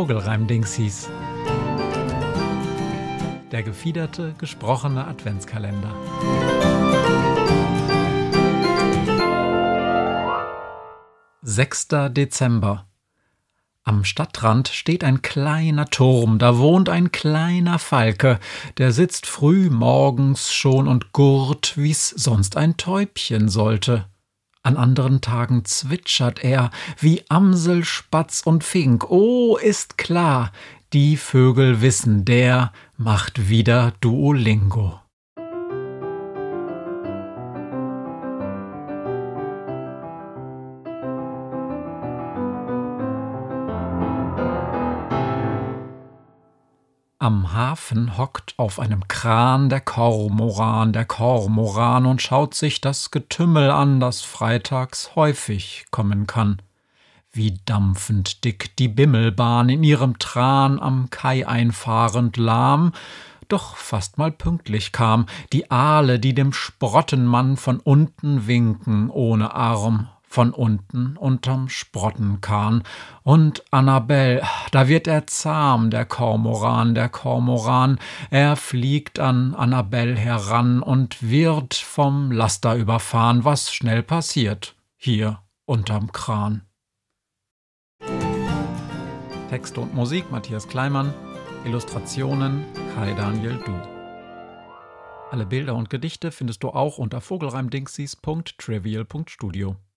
Vogelreim-Dingsies. Der gefiederte, gesprochene Adventskalender. Sechster Dezember. Am Stadtrand steht ein kleiner Turm, da wohnt ein kleiner Falke, der sitzt früh morgens schon und gurt, wie's sonst ein Täubchen sollte. An anderen Tagen zwitschert er wie Amsel, Spatz und Fink. Oh, ist klar, die Vögel wissen, der macht wieder Duolingo. Am Hafen hockt auf einem Kran der Kormoran, der Kormoran und schaut sich das Getümmel an, das freitags häufig kommen kann. Wie dampfend dick die Bimmelbahn in ihrem Tran am Kai einfahrend lahm, doch fast mal pünktlich kam, die Aale, die dem Sprottenmann von unten winken ohne Arm, von unten unterm Sprottenkahn. Und Annabell, da wird er zahm, der Kormoran, der Kormoran. Er fliegt an Annabell heran und wird vom Laster überfahren, was schnell passiert, hier unterm Kran. Texte und Musik Matthias Kleimann, Illustrationen Kai Daniel Du. Alle Bilder und Gedichte findest du auch unter vogelreimdingsies.trivial.studio.